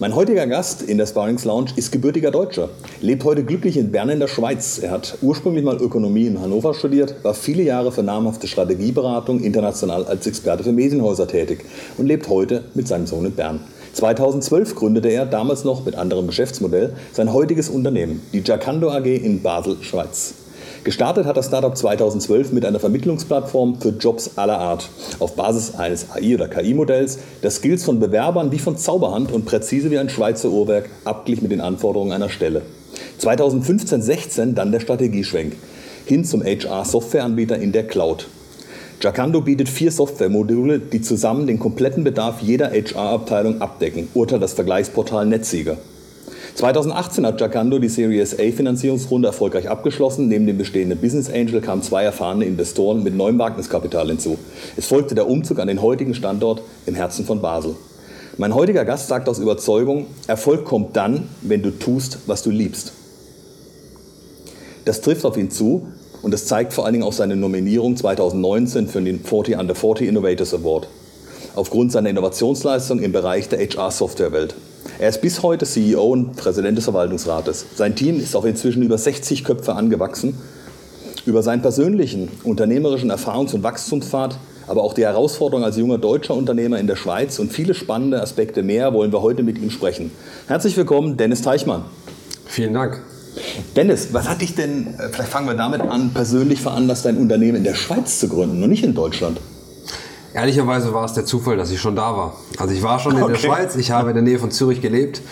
Mein heutiger Gast in der Sparrings Lounge ist gebürtiger Deutscher, lebt heute glücklich in Bern in der Schweiz. Er hat ursprünglich mal Ökonomie in Hannover studiert, war viele Jahre für namhafte Strategieberatung international als Experte für Medienhäuser tätig und lebt heute mit seinem Sohn in Bern. 2012 gründete er, damals noch mit anderem Geschäftsmodell, sein heutiges Unternehmen, die Giacando AG in Basel, Schweiz. Gestartet hat das Startup 2012 mit einer Vermittlungsplattform für Jobs aller Art. Auf Basis eines AI- oder KI-Modells, das Skills von Bewerbern wie von Zauberhand und präzise wie ein Schweizer Uhrwerk abglich mit den Anforderungen einer Stelle. 2015-16 dann der Strategieschwenk hin zum HR-Softwareanbieter in der Cloud. Jacando bietet vier Softwaremodule, die zusammen den kompletten Bedarf jeder HR-Abteilung abdecken, urteilt das Vergleichsportal Netzsieger. 2018 hat Jacando die Series A Finanzierungsrunde erfolgreich abgeschlossen. Neben dem bestehenden Business Angel kamen zwei erfahrene Investoren mit neuem Wagniskapital hinzu. Es folgte der Umzug an den heutigen Standort im Herzen von Basel. Mein heutiger Gast sagt aus Überzeugung, Erfolg kommt dann, wenn du tust, was du liebst. Das trifft auf ihn zu und das zeigt vor allen Dingen auch seine Nominierung 2019 für den 40 Under 40 Innovators Award. Aufgrund seiner Innovationsleistung im Bereich der HR-Softwarewelt. Er ist bis heute CEO und Präsident des Verwaltungsrates. Sein Team ist auf inzwischen über 60 Köpfe angewachsen. Über seinen persönlichen unternehmerischen Erfahrungs- und Wachstumspfad, aber auch die Herausforderung als junger deutscher Unternehmer in der Schweiz und viele spannende Aspekte mehr wollen wir heute mit ihm sprechen. Herzlich willkommen, Dennis Teichmann. Vielen Dank. Dennis, was hat dich denn, äh, vielleicht fangen wir damit an, persönlich veranlasst, dein Unternehmen in der Schweiz zu gründen und nicht in Deutschland? Ehrlicherweise war es der Zufall, dass ich schon da war. Also ich war schon in okay. der Schweiz, ich habe in der Nähe von Zürich gelebt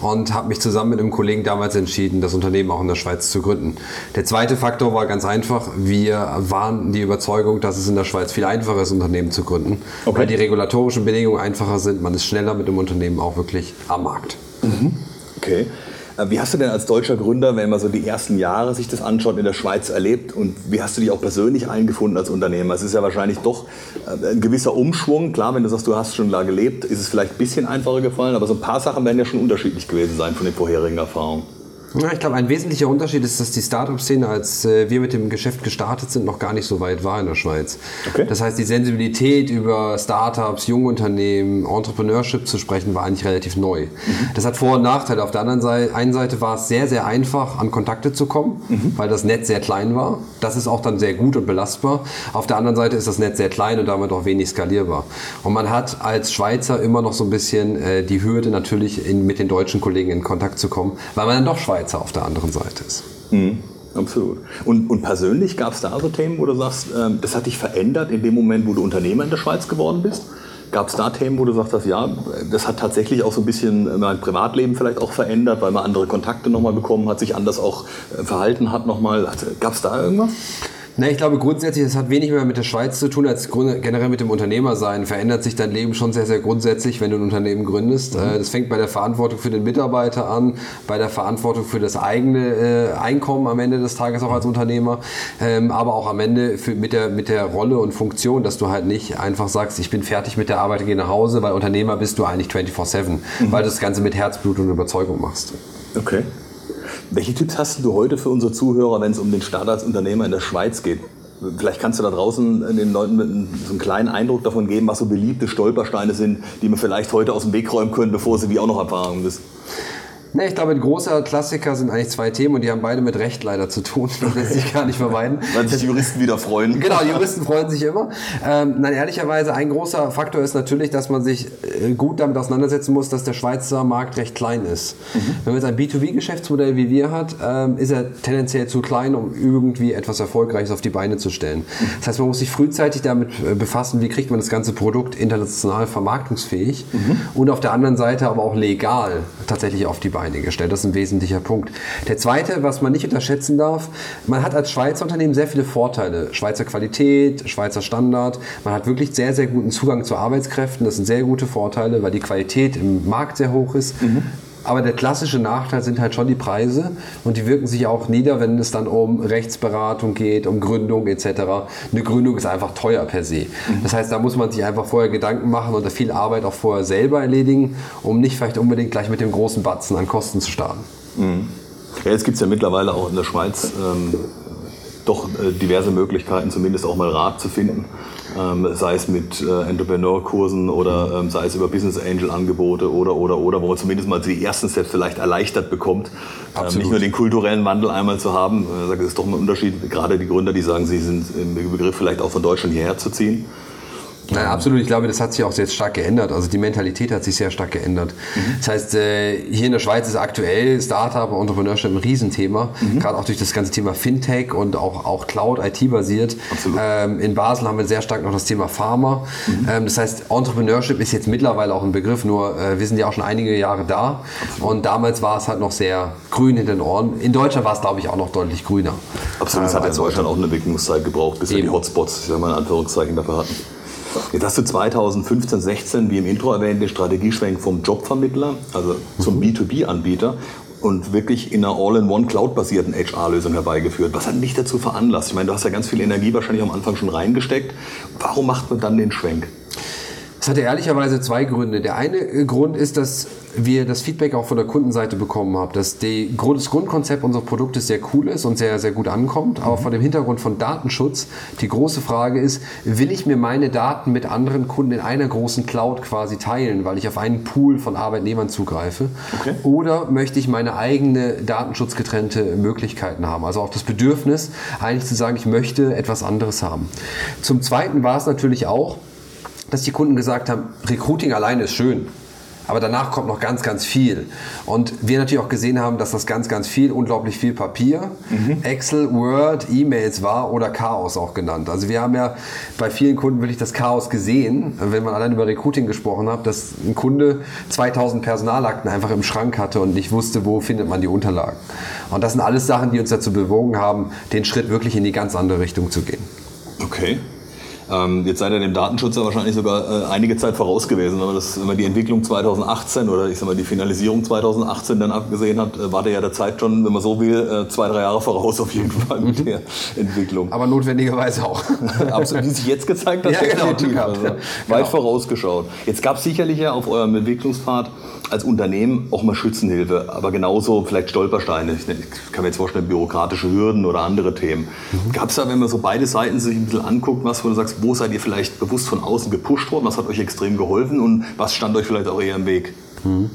und habe mich zusammen mit einem Kollegen damals entschieden, das Unternehmen auch in der Schweiz zu gründen. Der zweite Faktor war ganz einfach, wir waren die Überzeugung, dass es in der Schweiz viel einfacher ist, Unternehmen zu gründen, okay. weil die regulatorischen Bedingungen einfacher sind, man ist schneller mit dem Unternehmen auch wirklich am Markt. Mhm. Okay. Äh, wie hast du denn als deutscher Gründer, wenn man so die ersten Jahre sich das anschaut, in der Schweiz erlebt und wie hast du dich auch persönlich eingefunden als Unternehmer? Es ist ja wahrscheinlich doch äh, ein gewisser Umschwung. Klar, wenn du sagst, du hast schon da gelebt, ist es vielleicht ein bisschen einfacher gefallen, aber so ein paar Sachen werden ja schon unterschiedlich gewesen sein von den vorherigen Erfahrungen. Ja, ich glaube, ein wesentlicher Unterschied ist, dass die Startup-Szene, als äh, wir mit dem Geschäft gestartet sind, noch gar nicht so weit war in der Schweiz. Okay. Das heißt, die Sensibilität über Startups, Jungunternehmen, Entrepreneurship zu sprechen, war eigentlich relativ neu. Mhm. Das hat Vor- und Nachteile. Auf der anderen Seite, einen Seite war es sehr, sehr einfach, an Kontakte zu kommen, mhm. weil das Netz sehr klein war. Das ist auch dann sehr gut und belastbar. Auf der anderen Seite ist das Netz sehr klein und damit auch wenig skalierbar. Und man hat als Schweizer immer noch so ein bisschen äh, die Hürde, natürlich in, mit den deutschen Kollegen in Kontakt zu kommen, weil man dann doch Schweizer Schweizer auf der anderen Seite ist. Mhm. Absolut. Und, und persönlich gab es da so Themen, wo du sagst, ähm, das hat dich verändert in dem Moment, wo du Unternehmer in der Schweiz geworden bist? Gab es da Themen, wo du sagst, ja, das hat tatsächlich auch so ein bisschen mein Privatleben vielleicht auch verändert, weil man andere Kontakte nochmal bekommen hat, sich anders auch äh, verhalten hat nochmal? Gab es da irgendwas? Na, ich glaube grundsätzlich, es hat wenig mehr mit der Schweiz zu tun als generell mit dem Unternehmersein. Verändert sich dein Leben schon sehr, sehr grundsätzlich, wenn du ein Unternehmen gründest. Mhm. Äh, das fängt bei der Verantwortung für den Mitarbeiter an, bei der Verantwortung für das eigene äh, Einkommen am Ende des Tages auch als Unternehmer, ähm, aber auch am Ende für, mit, der, mit der Rolle und Funktion, dass du halt nicht einfach sagst, ich bin fertig mit der Arbeit, gehe nach Hause, weil Unternehmer bist du eigentlich 24-7, mhm. weil du das Ganze mit Herzblut und Überzeugung machst. Okay. Welche Tipps hast du heute für unsere Zuhörer, wenn es um den Start als Unternehmer in der Schweiz geht? Vielleicht kannst du da draußen den Leuten so einen kleinen Eindruck davon geben, was so beliebte Stolpersteine sind, die man vielleicht heute aus dem Weg räumen können, bevor sie die auch noch Erfahrung ist. Ne, ich glaube, ein großer Klassiker sind eigentlich zwei Themen und die haben beide mit Recht leider zu tun. Das lässt sich gar nicht vermeiden. Weil sich Juristen wieder freuen. Genau, Juristen freuen sich immer. Ähm, nein, ehrlicherweise, ein großer Faktor ist natürlich, dass man sich äh, gut damit auseinandersetzen muss, dass der Schweizer Markt recht klein ist. Mhm. Wenn man jetzt ein B2B-Geschäftsmodell wie wir hat, ähm, ist er tendenziell zu klein, um irgendwie etwas Erfolgreiches auf die Beine zu stellen. Mhm. Das heißt, man muss sich frühzeitig damit äh, befassen, wie kriegt man das ganze Produkt international vermarktungsfähig mhm. und auf der anderen Seite aber auch legal tatsächlich auf die Beine Beine gestellt. Das ist ein wesentlicher Punkt. Der zweite, was man nicht unterschätzen darf, man hat als Schweizer Unternehmen sehr viele Vorteile. Schweizer Qualität, Schweizer Standard. Man hat wirklich sehr, sehr guten Zugang zu Arbeitskräften. Das sind sehr gute Vorteile, weil die Qualität im Markt sehr hoch ist. Mhm Aber der klassische Nachteil sind halt schon die Preise und die wirken sich auch nieder, wenn es dann um Rechtsberatung geht, um Gründung etc. Eine Gründung ist einfach teuer per se. Das heißt, da muss man sich einfach vorher Gedanken machen und viel Arbeit auch vorher selber erledigen, um nicht vielleicht unbedingt gleich mit dem großen Batzen an Kosten zu starten. Mhm. Ja, jetzt gibt es ja mittlerweile auch in der Schweiz ähm, doch äh, diverse Möglichkeiten, zumindest auch mal Rat zu finden. Ähm, sei es mit äh, Entrepreneur-Kursen oder ähm, sei es über Business Angel-Angebote oder, oder, oder, wo man zumindest mal die ersten Steps vielleicht erleichtert bekommt. Ähm, nicht nur den kulturellen Wandel einmal zu haben. Äh, es ist doch ein Unterschied, gerade die Gründer, die sagen, sie sind im Begriff vielleicht auch von Deutschland hierher zu ziehen. Naja, absolut. Ich glaube, das hat sich auch jetzt stark geändert. Also die Mentalität hat sich sehr stark geändert. Mhm. Das heißt, äh, hier in der Schweiz ist aktuell Startup und Entrepreneurship ein Riesenthema. Mhm. Gerade auch durch das ganze Thema Fintech und auch, auch Cloud, IT basiert. Ähm, in Basel haben wir sehr stark noch das Thema Pharma. Mhm. Ähm, das heißt, Entrepreneurship ist jetzt mittlerweile auch ein Begriff, nur äh, wir sind ja auch schon einige Jahre da. Absolut. Und damals war es halt noch sehr grün in den Ohren. In Deutschland war es, glaube ich, auch noch deutlich grüner. Absolut. Es hat in Deutschland auch eine Entwicklungszeit gebraucht, bis Eben. wir die Hotspots, ich sag mal in Anführungszeichen, dafür hatten. Jetzt hast du 2015, 16, wie im Intro erwähnt, den Strategieschwenk vom Jobvermittler, also zum mhm. B2B-Anbieter und wirklich in einer All-in-One Cloud-basierten HR-Lösung herbeigeführt. Was hat dich dazu veranlasst? Ich meine, du hast ja ganz viel Energie wahrscheinlich am Anfang schon reingesteckt. Warum macht man dann den Schwenk? Es hatte ehrlicherweise zwei Gründe. Der eine äh, Grund ist, dass wir das Feedback auch von der Kundenseite bekommen haben, dass die, das Grundkonzept unseres Produktes sehr cool ist und sehr, sehr gut ankommt. Aber vor dem Hintergrund von Datenschutz, die große Frage ist, will ich mir meine Daten mit anderen Kunden in einer großen Cloud quasi teilen, weil ich auf einen Pool von Arbeitnehmern zugreife? Okay. Oder möchte ich meine eigene datenschutzgetrennte Möglichkeiten haben? Also auch das Bedürfnis, eigentlich zu sagen, ich möchte etwas anderes haben. Zum Zweiten war es natürlich auch, dass die Kunden gesagt haben, Recruiting alleine ist schön. Aber danach kommt noch ganz, ganz viel. Und wir natürlich auch gesehen haben, dass das ganz, ganz viel, unglaublich viel Papier, mhm. Excel, Word, E-Mails war oder Chaos auch genannt. Also wir haben ja bei vielen Kunden wirklich das Chaos gesehen, wenn man allein über Recruiting gesprochen hat, dass ein Kunde 2000 Personalakten einfach im Schrank hatte und nicht wusste, wo findet man die Unterlagen. Und das sind alles Sachen, die uns dazu bewogen haben, den Schritt wirklich in die ganz andere Richtung zu gehen. Okay. Ähm, jetzt seid ihr dem Datenschutz ja wahrscheinlich sogar äh, einige Zeit voraus gewesen. Wenn man, das, wenn man die Entwicklung 2018 oder ich sag mal die Finalisierung 2018 dann abgesehen hat, äh, war der ja der Zeit schon, wenn man so will, äh, zwei, drei Jahre voraus auf jeden Fall mit der Entwicklung. Aber notwendigerweise auch. Absolut, wie sich jetzt gezeigt hat, ja, genau, also, ja, weit genau. vorausgeschaut. Jetzt gab es sicherlich ja auf eurem Entwicklungspfad als Unternehmen auch mal Schützenhilfe, aber genauso vielleicht Stolpersteine. Ich kann mir jetzt vorstellen, bürokratische Hürden oder andere Themen. Mhm. Gab es da, wenn man so beide Seiten sich ein bisschen anguckt, was, wo du sagst, wo seid ihr vielleicht bewusst von außen gepusht worden, was hat euch extrem geholfen und was stand euch vielleicht auch eher im Weg? Mhm.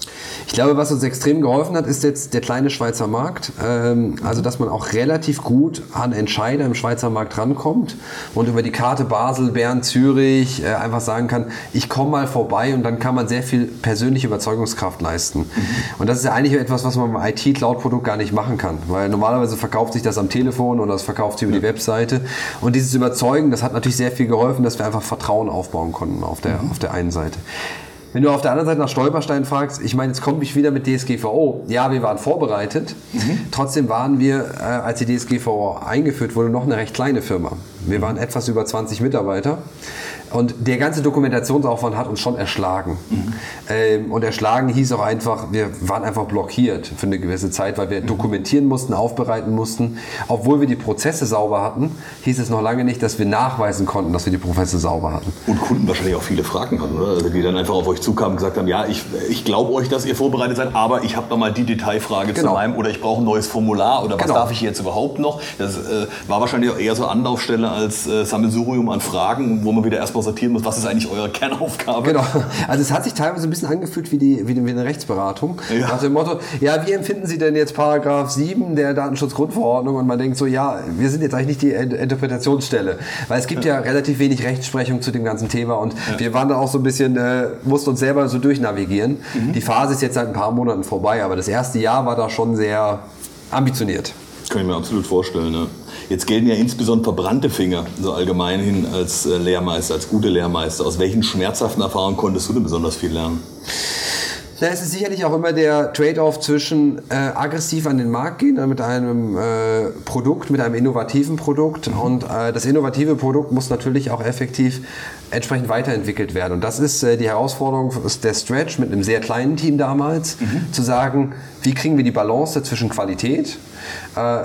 Ich glaube, was uns extrem geholfen hat, ist jetzt der kleine Schweizer Markt. Ähm, also, dass man auch relativ gut an Entscheider im Schweizer Markt rankommt und über die Karte Basel, Bern, Zürich äh, einfach sagen kann, ich komme mal vorbei und dann kann man sehr viel persönliche Überzeugungskraft leisten. Mhm. Und das ist ja eigentlich etwas, was man beim IT-Cloud-Produkt gar nicht machen kann, weil normalerweise verkauft sich das am Telefon oder das verkauft sich über die Webseite. Und dieses Überzeugen, das hat natürlich sehr viel geholfen, dass wir einfach Vertrauen aufbauen konnten auf der, mhm. auf der einen Seite. Wenn du auf der anderen Seite nach Stolperstein fragst, ich meine, jetzt komme ich wieder mit DSGVO. Ja, wir waren vorbereitet. Mhm. Trotzdem waren wir, äh, als die DSGVO eingeführt wurde, noch eine recht kleine Firma. Wir waren etwas über 20 Mitarbeiter. Und der ganze Dokumentationsaufwand hat uns schon erschlagen. Mhm. Ähm, und erschlagen hieß auch einfach, wir waren einfach blockiert für eine gewisse Zeit, weil wir mhm. dokumentieren mussten, aufbereiten mussten. Obwohl wir die Prozesse sauber hatten, hieß es noch lange nicht, dass wir nachweisen konnten, dass wir die Prozesse sauber hatten. Und Kunden wahrscheinlich auch viele Fragen hatten, oder? Also die dann einfach auf euch zukamen und gesagt haben, ja, ich, ich glaube euch, dass ihr vorbereitet seid, aber ich habe noch mal die Detailfrage genau. zu meinem oder ich brauche ein neues Formular oder was genau. darf ich jetzt überhaupt noch? Das äh, war wahrscheinlich auch eher so Anlaufstelle als äh, Sammelsurium an Fragen, wo man wieder erstmal sortieren muss, was ist eigentlich eure Kernaufgabe? Genau. Also es hat sich teilweise ein bisschen angefühlt wie, die, wie, eine Rechtsberatung. Ja. Nach dem Motto, ja, wie empfinden Sie denn jetzt Paragraph 7 der Datenschutzgrundverordnung? Und man denkt so, ja, wir sind jetzt eigentlich nicht die Interpretationsstelle. Weil es gibt ja, ja relativ wenig Rechtsprechung zu dem ganzen Thema und ja. wir waren da auch so ein bisschen, äh, mussten uns selber so durchnavigieren. Mhm. Die Phase ist jetzt seit ein paar Monaten vorbei, aber das erste Jahr war da schon sehr ambitioniert. Kann ich mir absolut vorstellen. Ne? Jetzt gelten ja insbesondere verbrannte Finger, so allgemein hin als äh, Lehrmeister, als gute Lehrmeister. Aus welchen schmerzhaften Erfahrungen konntest du denn besonders viel lernen? Da ist es sicherlich auch immer der Trade-off zwischen äh, aggressiv an den Markt gehen äh, mit einem äh, Produkt, mit einem innovativen Produkt. Und äh, das innovative Produkt muss natürlich auch effektiv entsprechend weiterentwickelt werden. Und das ist äh, die Herausforderung der Stretch mit einem sehr kleinen Team damals, mhm. zu sagen, wie kriegen wir die Balance zwischen Qualität,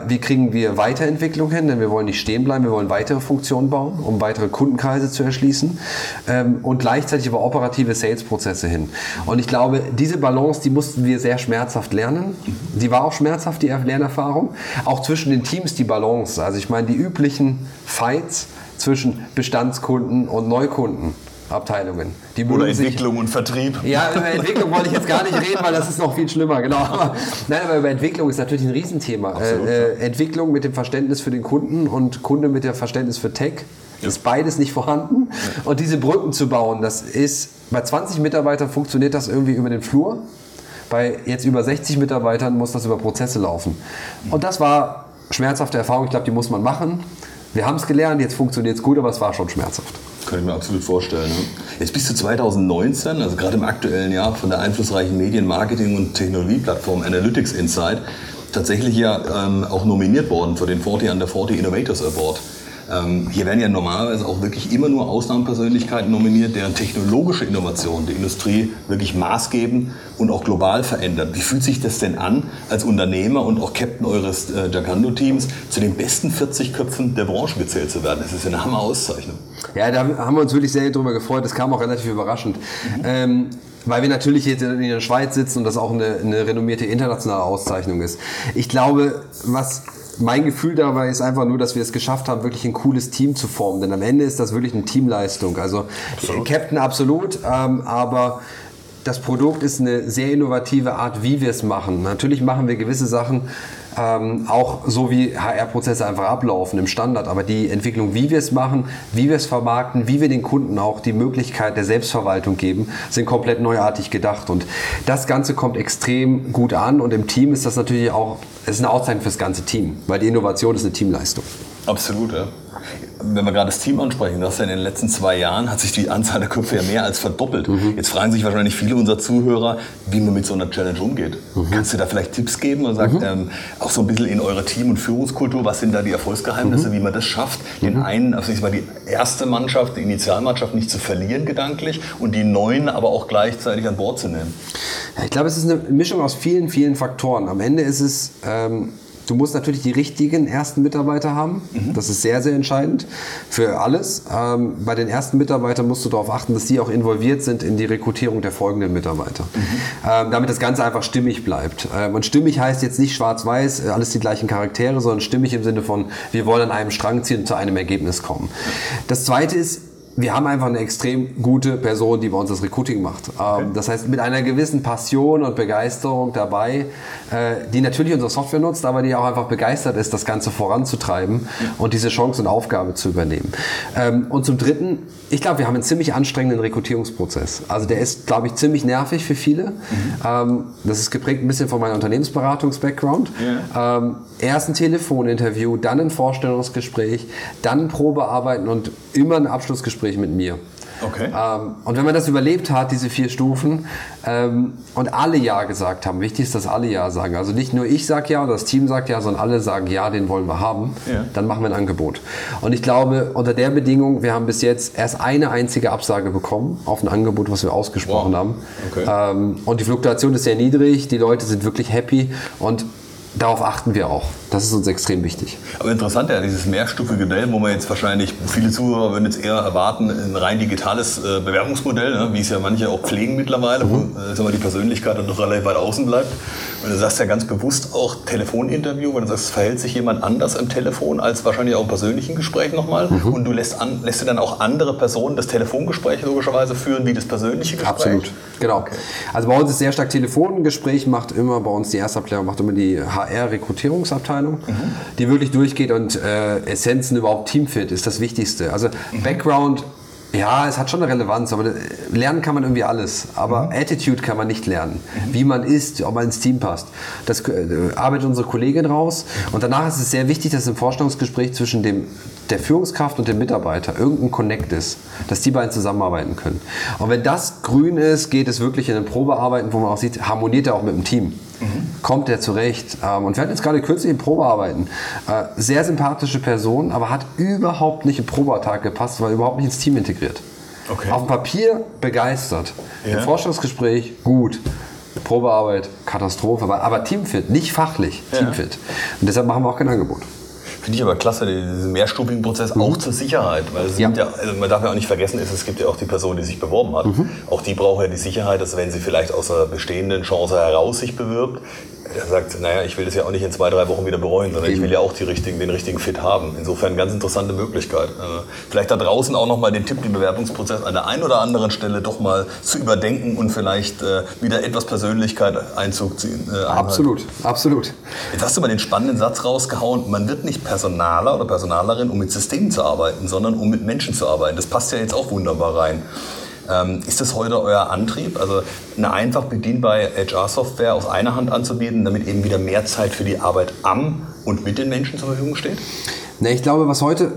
wie kriegen wir Weiterentwicklung hin, denn wir wollen nicht stehen bleiben, wir wollen weitere Funktionen bauen, um weitere Kundenkreise zu erschließen ähm, und gleichzeitig aber operative Sales-Prozesse hin. Und ich glaube, diese Balance, die mussten wir sehr schmerzhaft lernen. Die war auch schmerzhaft, die Lernerfahrung. Auch zwischen den Teams die Balance. Also ich meine, die üblichen Fights zwischen Bestandskunden und Neukunden. Abteilungen. Die Oder Entwicklung sich, und Vertrieb. Ja, über Entwicklung wollte ich jetzt gar nicht reden, weil das ist noch viel schlimmer, genau. Aber, nein, aber über Entwicklung ist natürlich ein Riesenthema. Absolut, äh, äh, Entwicklung mit dem Verständnis für den Kunden und Kunde mit dem Verständnis für Tech. Ja. Ist beides nicht vorhanden. Und diese Brücken zu bauen, das ist, bei 20 Mitarbeitern funktioniert das irgendwie über den Flur. Bei jetzt über 60 Mitarbeitern muss das über Prozesse laufen. Und das war schmerzhafte Erfahrung. Ich glaube, die muss man machen. Wir haben es gelernt, jetzt funktioniert es gut, aber es war schon schmerzhaft. Kann ich mir absolut vorstellen. Ne? Jetzt bist du 2019, also gerade im aktuellen Jahr, von der einflussreichen Medien-, Marketing- und Technologieplattform Analytics Insight tatsächlich ja ähm, auch nominiert worden für den 40 Under 40 Innovators Award. Ähm, hier werden ja normalerweise auch wirklich immer nur Ausnahmepersönlichkeiten nominiert, deren technologische Innovation die Industrie wirklich maßgebend und auch global verändert. Wie fühlt sich das denn an, als Unternehmer und auch Captain eures äh, Jacando-Teams zu den besten 40 Köpfen der Branche gezählt zu werden? Das ist ja eine Hammer-Auszeichnung. Ja, da haben wir uns wirklich sehr darüber gefreut. Das kam auch relativ überraschend. Mhm. Ähm, weil wir natürlich jetzt in der Schweiz sitzen und das auch eine, eine renommierte internationale Auszeichnung ist. Ich glaube, was mein Gefühl dabei ist einfach nur, dass wir es geschafft haben, wirklich ein cooles Team zu formen. Denn am Ende ist das wirklich eine Teamleistung. Also absolut. Captain absolut, ähm, aber das Produkt ist eine sehr innovative Art, wie wir es machen. Natürlich machen wir gewisse Sachen ähm, auch so wie HR-Prozesse einfach ablaufen im Standard. Aber die Entwicklung, wie wir es machen, wie wir es vermarkten, wie wir den Kunden auch die Möglichkeit der Selbstverwaltung geben, sind komplett neuartig gedacht. Und das Ganze kommt extrem gut an. Und im Team ist das natürlich auch, es ist eine Auszeichnung für das ganze Team, weil die Innovation ist eine Teamleistung. Absolut, ja wenn wir gerade das Team ansprechen, das ja in den letzten zwei Jahren hat sich die Anzahl der Köpfe ja mehr als verdoppelt. Mhm. Jetzt fragen sich wahrscheinlich viele unserer Zuhörer, wie man mit so einer Challenge umgeht. Mhm. Kannst du da vielleicht Tipps geben und sagen, mhm. ähm, auch so ein bisschen in eure Team- und Führungskultur, was sind da die Erfolgsgeheimnisse, mhm. wie man das schafft, den mhm. einen, also ich mal die erste Mannschaft, die Initialmannschaft nicht zu verlieren gedanklich und die neuen aber auch gleichzeitig an Bord zu nehmen? Ja, ich glaube, es ist eine Mischung aus vielen, vielen Faktoren. Am Ende ist es ähm, Du musst natürlich die richtigen ersten Mitarbeiter haben. Mhm. Das ist sehr, sehr entscheidend für alles. Ähm, bei den ersten Mitarbeitern musst du darauf achten, dass die auch involviert sind in die Rekrutierung der folgenden Mitarbeiter. Mhm. Ähm, damit das Ganze einfach stimmig bleibt. Ähm, und stimmig heißt jetzt nicht schwarz-weiß, äh, alles die gleichen Charaktere, sondern stimmig im Sinne von, wir wollen an einem Strang ziehen und zu einem Ergebnis kommen. Das zweite ist, wir haben einfach eine extrem gute Person, die bei uns das Recruiting macht. Okay. Das heißt, mit einer gewissen Passion und Begeisterung dabei, äh, die natürlich unsere Software nutzt, aber die auch einfach begeistert ist, das Ganze voranzutreiben und diese Chance und Aufgabe zu übernehmen. Ähm, und zum Dritten, ich glaube, wir haben einen ziemlich anstrengenden Rekrutierungsprozess. Also der ist, glaube ich, ziemlich nervig für viele. Mhm. Das ist geprägt ein bisschen von meinem Unternehmensberatungs-Background. Yeah. Erst ein Telefoninterview, dann ein Vorstellungsgespräch, dann ein Probearbeiten und immer ein Abschlussgespräch mit mir. Okay. Ähm, und wenn man das überlebt hat, diese vier Stufen, ähm, und alle Ja gesagt haben, wichtig ist, dass alle Ja sagen. Also nicht nur ich sage Ja oder das Team sagt Ja, sondern alle sagen Ja, den wollen wir haben. Ja. Dann machen wir ein Angebot. Und ich glaube, unter der Bedingung, wir haben bis jetzt erst eine einzige Absage bekommen auf ein Angebot, was wir ausgesprochen wow. haben. Okay. Ähm, und die Fluktuation ist sehr niedrig, die Leute sind wirklich happy und darauf achten wir auch. Das ist uns extrem wichtig. Aber interessant, ja, dieses mehrstufige Modell, wo man jetzt wahrscheinlich, viele Zuhörer würden jetzt eher erwarten, ein rein digitales äh, Bewerbungsmodell, ne, wie es ja manche auch pflegen mittlerweile, mhm. wo äh, die Persönlichkeit dann doch relativ weit außen bleibt. Und du sagst ja ganz bewusst auch Telefoninterview, weil du sagst, es verhält sich jemand anders im Telefon als wahrscheinlich auch im persönlichen Gespräch nochmal. Mhm. Und du lässt, an, lässt du dann auch andere Personen das Telefongespräch logischerweise führen, wie das persönliche Gespräch? Absolut, genau. Okay. Also bei uns ist sehr stark Telefongespräch, macht immer bei uns die Erstabklärung, macht immer die HR-Rekrutierungsabteilung, mhm. die wirklich durchgeht und äh, Essenzen überhaupt Teamfit ist das Wichtigste. Also mhm. Background ja, es hat schon eine Relevanz, aber lernen kann man irgendwie alles. Aber mhm. Attitude kann man nicht lernen. Mhm. Wie man ist, ob man ins Team passt. Das äh, arbeitet unsere Kollegin raus. Und danach ist es sehr wichtig, dass im Vorstellungsgespräch zwischen dem, der Führungskraft und dem Mitarbeiter irgendein Connect ist, dass die beiden zusammenarbeiten können. Und wenn das grün ist, geht es wirklich in ein Probearbeiten, wo man auch sieht, harmoniert er auch mit dem Team. Mhm. Kommt er zurecht? Ähm, und wir hatten jetzt gerade kürzlich in Probearbeiten. Äh, sehr sympathische Person, aber hat überhaupt nicht im Probeartag gepasst, weil überhaupt nicht ins Team integriert. Okay. Auf dem Papier begeistert. Ja. Im Forschungsgespräch gut. Probearbeit, Katastrophe, aber, aber Teamfit, nicht fachlich, ja. Teamfit. Und deshalb machen wir auch kein Angebot. Finde ich aber klasse, diesen mehrstufigen Prozess mhm. auch zur Sicherheit. Weil es ja. ja. also man darf ja auch nicht vergessen, es gibt ja auch die Person, die sich beworben hat. Mhm. Auch die braucht ja die Sicherheit, dass wenn sie vielleicht aus einer bestehenden Chance heraus sich bewirbt, er sagt, naja, ich will das ja auch nicht in zwei, drei Wochen wieder bereuen, sondern ich will ja auch die richtigen, den richtigen Fit haben. Insofern ganz interessante Möglichkeit. Äh, vielleicht da draußen auch nochmal den Tipp, den Bewerbungsprozess an der einen oder anderen Stelle doch mal zu überdenken und vielleicht äh, wieder etwas Persönlichkeit Einzug ziehen. Äh, absolut, absolut. Jetzt hast du mal den spannenden Satz rausgehauen, man wird nicht Personaler oder Personalerin, um mit Systemen zu arbeiten, sondern um mit Menschen zu arbeiten. Das passt ja jetzt auch wunderbar rein. Ähm, ist das heute euer Antrieb, also eine einfach bedienbare HR-Software aus einer Hand anzubieten, damit eben wieder mehr Zeit für die Arbeit am und mit den Menschen zur Verfügung steht? Ne, ich glaube, was heute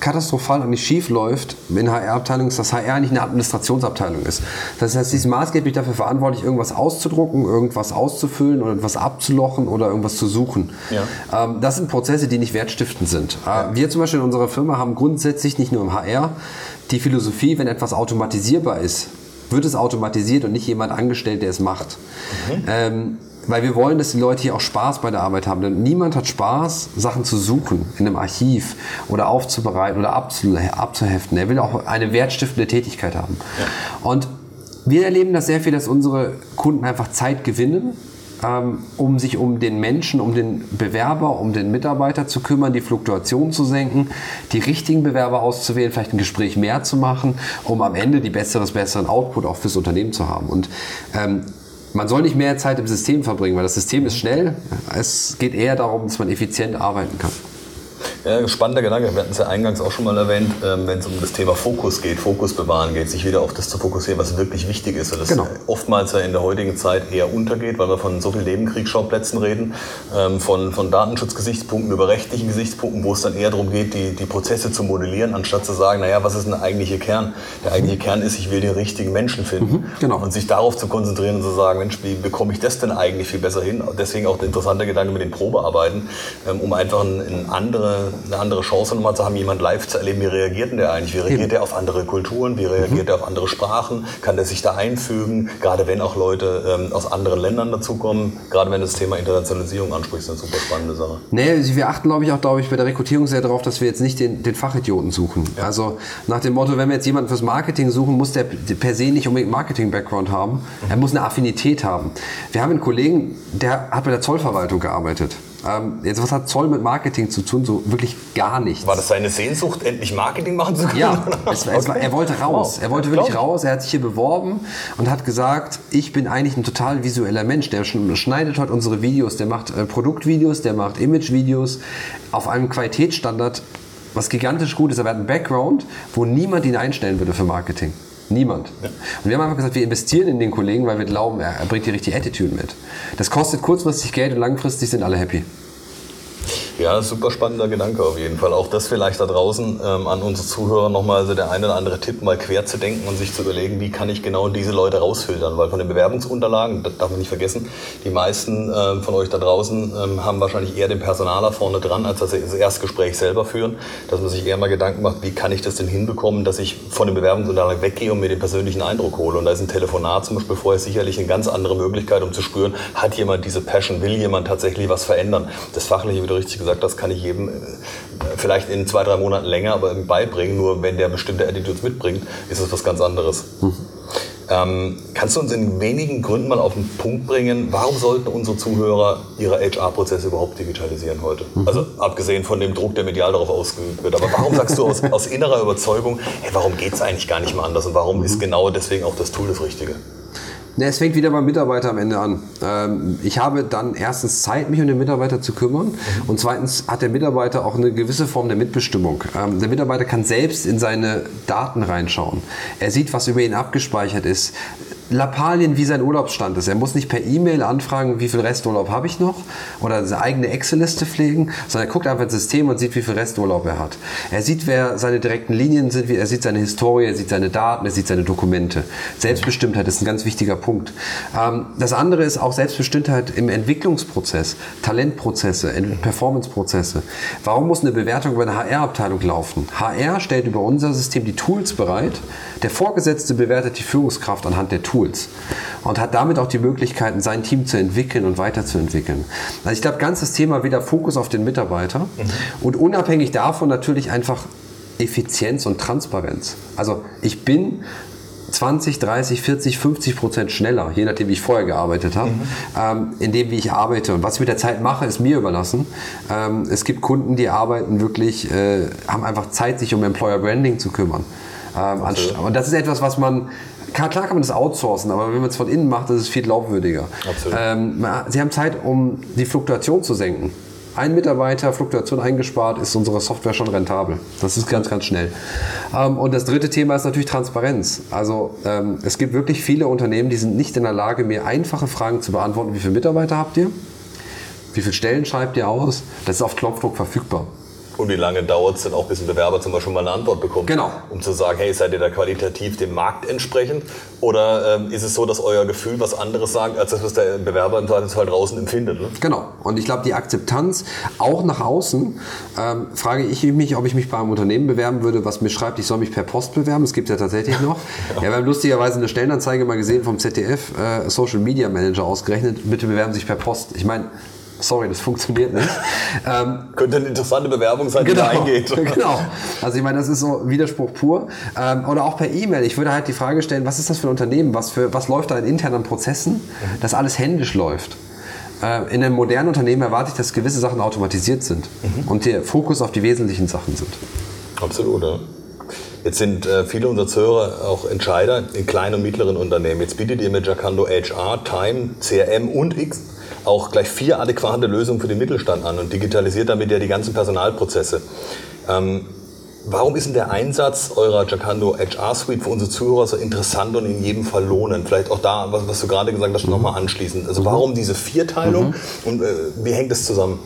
katastrophal und nicht schief läuft in HR-Abteilungen, ist, dass HR nicht eine Administrationsabteilung ist. Das heißt, sie ist maßgeblich dafür verantwortlich, irgendwas auszudrucken, irgendwas auszufüllen oder etwas abzulochen oder irgendwas zu suchen. Ja. Ähm, das sind Prozesse, die nicht wertstiftend sind. Äh, ja. Wir zum Beispiel in unserer Firma haben grundsätzlich nicht nur im HR die Philosophie, wenn etwas automatisierbar ist, wird es automatisiert und nicht jemand angestellt, der es macht. Mhm. Ähm, weil wir wollen, dass die Leute hier auch Spaß bei der Arbeit haben. Denn niemand hat Spaß, Sachen zu suchen in einem Archiv oder aufzubereiten oder abzuheften. Er will auch eine wertstiftende Tätigkeit haben. Ja. Und wir erleben das sehr viel, dass unsere Kunden einfach Zeit gewinnen um sich um den Menschen, um den Bewerber, um den Mitarbeiter zu kümmern, die Fluktuation zu senken, die richtigen Bewerber auszuwählen, vielleicht ein Gespräch mehr zu machen, um am Ende die besseres, besseren Output auch fürs Unternehmen zu haben. Und ähm, man soll nicht mehr Zeit im System verbringen, weil das System ist schnell. Es geht eher darum, dass man effizient arbeiten kann. Ja, spannender Gedanke. Wir hatten es ja eingangs auch schon mal erwähnt, ähm, wenn es um das Thema Fokus geht, Fokus bewahren geht, sich wieder auf das zu fokussieren, was wirklich wichtig ist. Weil das genau. oftmals ja in der heutigen Zeit eher untergeht, weil wir von so vielen Nebenkriegsschauplätzen reden, ähm, von, von Datenschutzgesichtspunkten über rechtlichen Gesichtspunkten, wo es dann eher darum geht, die, die Prozesse zu modellieren, anstatt zu sagen, naja, was ist denn der eigentliche Kern? Der eigentliche Kern ist, ich will den richtigen Menschen finden. Mhm, genau. Und sich darauf zu konzentrieren und zu sagen, Mensch, wie bekomme ich das denn eigentlich viel besser hin? Deswegen auch der interessante Gedanke mit den Probearbeiten, ähm, um einfach eine andere eine andere Chance nochmal zu haben, jemand live zu erleben, wie reagiert denn der eigentlich? Wie reagiert der auf andere Kulturen? Wie reagiert mhm. der auf andere Sprachen? Kann der sich da einfügen? Gerade wenn auch Leute ähm, aus anderen Ländern dazukommen, gerade wenn du das Thema Internationalisierung ansprichst, eine super spannende Sache. Nee, also wir achten, glaube ich, auch, glaube ich, bei der Rekrutierung sehr darauf, dass wir jetzt nicht den, den Fachidioten suchen. Ja. Also nach dem Motto, wenn wir jetzt jemanden fürs Marketing suchen, muss der per se nicht unbedingt Marketing-Background haben. Mhm. Er muss eine Affinität haben. Wir haben einen Kollegen, der hat bei der Zollverwaltung gearbeitet. Ähm, jetzt, was hat Zoll mit Marketing zu tun? So wirklich gar nichts. War das seine Sehnsucht, endlich Marketing machen zu können? Ja, es, es war, er wollte raus. Wow. Er wollte wirklich raus. Er hat sich hier beworben und hat gesagt, ich bin eigentlich ein total visueller Mensch. Der schneidet heute unsere Videos, der macht äh, Produktvideos, der macht Imagevideos auf einem Qualitätsstandard, was gigantisch gut ist. Er hat einen Background, wo niemand ihn einstellen würde für Marketing. Niemand. Ja. Und wir haben einfach gesagt, wir investieren in den Kollegen, weil wir glauben, er, er bringt die richtige Attitude mit. Das kostet kurzfristig Geld und langfristig sind alle happy. Ja, super spannender Gedanke auf jeden Fall. Auch das vielleicht da draußen ähm, an unsere Zuhörer nochmal so der eine oder andere Tipp, mal quer zu denken und sich zu überlegen, wie kann ich genau diese Leute rausfiltern. Weil von den Bewerbungsunterlagen, das darf man nicht vergessen, die meisten ähm, von euch da draußen ähm, haben wahrscheinlich eher den Personaler vorne dran, als dass sie das Erstgespräch selber führen. Dass man sich eher mal Gedanken macht, wie kann ich das denn hinbekommen, dass ich von den Bewerbungsunterlagen weggehe und mir den persönlichen Eindruck hole. Und da ist ein Telefonat zum Beispiel vorher sicherlich eine ganz andere Möglichkeit, um zu spüren, hat jemand diese Passion, will jemand tatsächlich was verändern. Das Fachliche, wie du richtig gesagt hast, kann ich jedem äh, vielleicht in zwei, drei Monaten länger aber beibringen. Nur wenn der bestimmte Attitudes mitbringt, ist es was ganz anderes. Mhm. Ähm, kannst du uns in wenigen Gründen mal auf den Punkt bringen, warum sollten unsere Zuhörer ihre HR-Prozesse überhaupt digitalisieren heute? Mhm. Also abgesehen von dem Druck, der medial darauf ausgeübt wird. Aber warum sagst du aus, aus innerer Überzeugung, hey, warum geht es eigentlich gar nicht mehr anders und warum mhm. ist genau deswegen auch das Tool das Richtige? Ne, es fängt wieder beim Mitarbeiter am Ende an. Ähm, ich habe dann erstens Zeit, mich um den Mitarbeiter zu kümmern und zweitens hat der Mitarbeiter auch eine gewisse Form der Mitbestimmung. Ähm, der Mitarbeiter kann selbst in seine Daten reinschauen. Er sieht, was über ihn abgespeichert ist Lappalien, wie sein Urlaubsstand ist. Er muss nicht per E-Mail anfragen, wie viel Resturlaub habe ich noch oder seine eigene Excel-Liste pflegen, sondern er guckt einfach ins System und sieht, wie viel Resturlaub er hat. Er sieht, wer seine direkten Linien sind, er sieht seine Historie, er sieht seine Daten, er sieht seine Dokumente. Selbstbestimmtheit ist ein ganz wichtiger Punkt. Ähm, das andere ist auch Selbstbestimmtheit im Entwicklungsprozess, Talentprozesse, Performanceprozesse. Warum muss eine Bewertung über eine HR-Abteilung laufen? HR stellt über unser System die Tools bereit. Der Vorgesetzte bewertet die Führungskraft anhand der Tools. Tools und hat damit auch die Möglichkeiten, sein Team zu entwickeln und weiterzuentwickeln. Also ich glaube, ganz das Thema wieder Fokus auf den Mitarbeiter mhm. und unabhängig davon natürlich einfach Effizienz und Transparenz. Also ich bin 20, 30, 40, 50 Prozent schneller, je nachdem, wie ich vorher gearbeitet habe, mhm. ähm, in dem, wie ich arbeite. Und was ich mit der Zeit mache, ist mir überlassen. Ähm, es gibt Kunden, die arbeiten wirklich, äh, haben einfach Zeit, sich um Employer Branding zu kümmern. Ähm, und das ist etwas, was man klar, klar kann man das outsourcen, aber wenn man es von innen macht, ist es viel glaubwürdiger. Ähm, Sie haben Zeit, um die Fluktuation zu senken. Ein Mitarbeiter, Fluktuation eingespart, ist unsere Software schon rentabel. Das ist ganz, ganz schnell. Ähm, und das dritte Thema ist natürlich Transparenz. Also ähm, es gibt wirklich viele Unternehmen, die sind nicht in der Lage, mir einfache Fragen zu beantworten. Wie viele Mitarbeiter habt ihr? Wie viele Stellen schreibt ihr aus? Das ist auf Knopfdruck verfügbar. Und wie lange dauert es denn auch, bis ein Bewerber zum Beispiel mal eine Antwort bekommt? Genau. Um zu sagen, hey, seid ihr da qualitativ dem Markt entsprechend? Oder ähm, ist es so, dass euer Gefühl was anderes sagt, als das, was der Bewerber im Zweifelsfall draußen empfindet? Ne? Genau. Und ich glaube, die Akzeptanz auch nach außen, ähm, frage ich mich, ob ich mich bei einem Unternehmen bewerben würde, was mir schreibt, ich soll mich per Post bewerben. Das gibt es ja tatsächlich noch. ja. ja, wir haben lustigerweise eine Stellenanzeige mal gesehen vom ZDF, äh, Social Media Manager ausgerechnet, bitte bewerben sich per Post. Ich meine, sorry, das funktioniert nicht. Ähm, Könnte eine interessante Bewerbung sein, die genau, da eingeht. genau. Also ich meine, das ist so Widerspruch pur. Ähm, oder auch per E-Mail. Ich würde halt die Frage stellen, was ist das für ein Unternehmen? Was, für, was läuft da in internen Prozessen, mhm. dass alles händisch läuft? Äh, in einem modernen Unternehmen erwarte ich, dass gewisse Sachen automatisiert sind mhm. und der Fokus auf die wesentlichen Sachen sind. Absolut, ja. Jetzt sind äh, viele unserer Zuhörer auch Entscheider in kleinen und mittleren Unternehmen. Jetzt bietet ihr mit Jacando HR, Time, CRM und X auch gleich vier adäquate Lösungen für den Mittelstand an und digitalisiert damit ja die ganzen Personalprozesse. Ähm, Warum ist denn der Einsatz eurer Jacando HR Suite für unsere Zuhörer so interessant und in jedem Fall lohnend? Vielleicht auch da, was, was du gerade gesagt hast, mhm. nochmal anschließen. Also warum diese Vierteilung mhm. und äh, wie hängt das zusammen?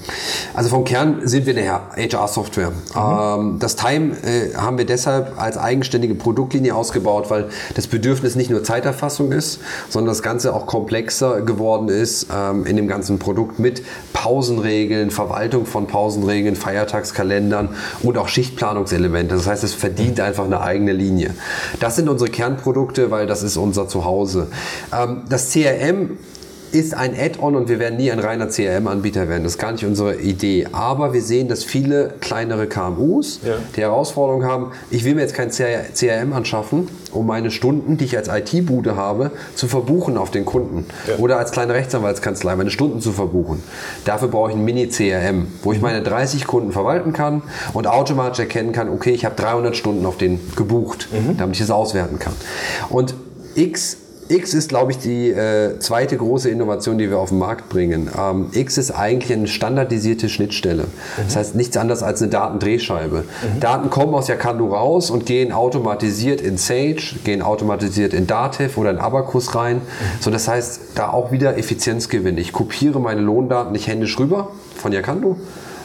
Also vom Kern sind wir eine HR-Software. Mhm. Ähm, das Time äh, haben wir deshalb als eigenständige Produktlinie ausgebaut, weil das Bedürfnis nicht nur Zeiterfassung ist, sondern das Ganze auch komplexer geworden ist ähm, in dem ganzen Produkt mit Pausenregeln, Verwaltung von Pausenregeln, Feiertagskalendern und auch Schichtplanungselementen. Elemente. Das heißt, es verdient einfach eine eigene Linie. Das sind unsere Kernprodukte, weil das ist unser Zuhause. Ähm, das CRM ist ein Add-on und wir werden nie ein reiner CRM-Anbieter werden. Das ist gar nicht unsere Idee. Aber wir sehen, dass viele kleinere KMUs ja. die Herausforderung haben, ich will mir jetzt kein CRM anschaffen, um meine Stunden, die ich als IT-Bude habe, zu verbuchen auf den Kunden. Ja. Oder als kleine Rechtsanwaltskanzlei meine Stunden zu verbuchen. Dafür brauche ich ein Mini-CRM, wo ich meine 30 Kunden verwalten kann und automatisch erkennen kann, okay, ich habe 300 Stunden auf den gebucht, mhm. damit ich das auswerten kann. Und X X ist, glaube ich, die äh, zweite große Innovation, die wir auf den Markt bringen. Ähm, X ist eigentlich eine standardisierte Schnittstelle. Mhm. Das heißt nichts anderes als eine Datendrehscheibe. Mhm. Daten kommen aus Yakandu raus und gehen automatisiert in Sage, gehen automatisiert in Dativ oder in Abacus rein. Mhm. So, das heißt, da auch wieder Effizienzgewinn. Ich kopiere meine Lohndaten nicht händisch rüber von Yakandu,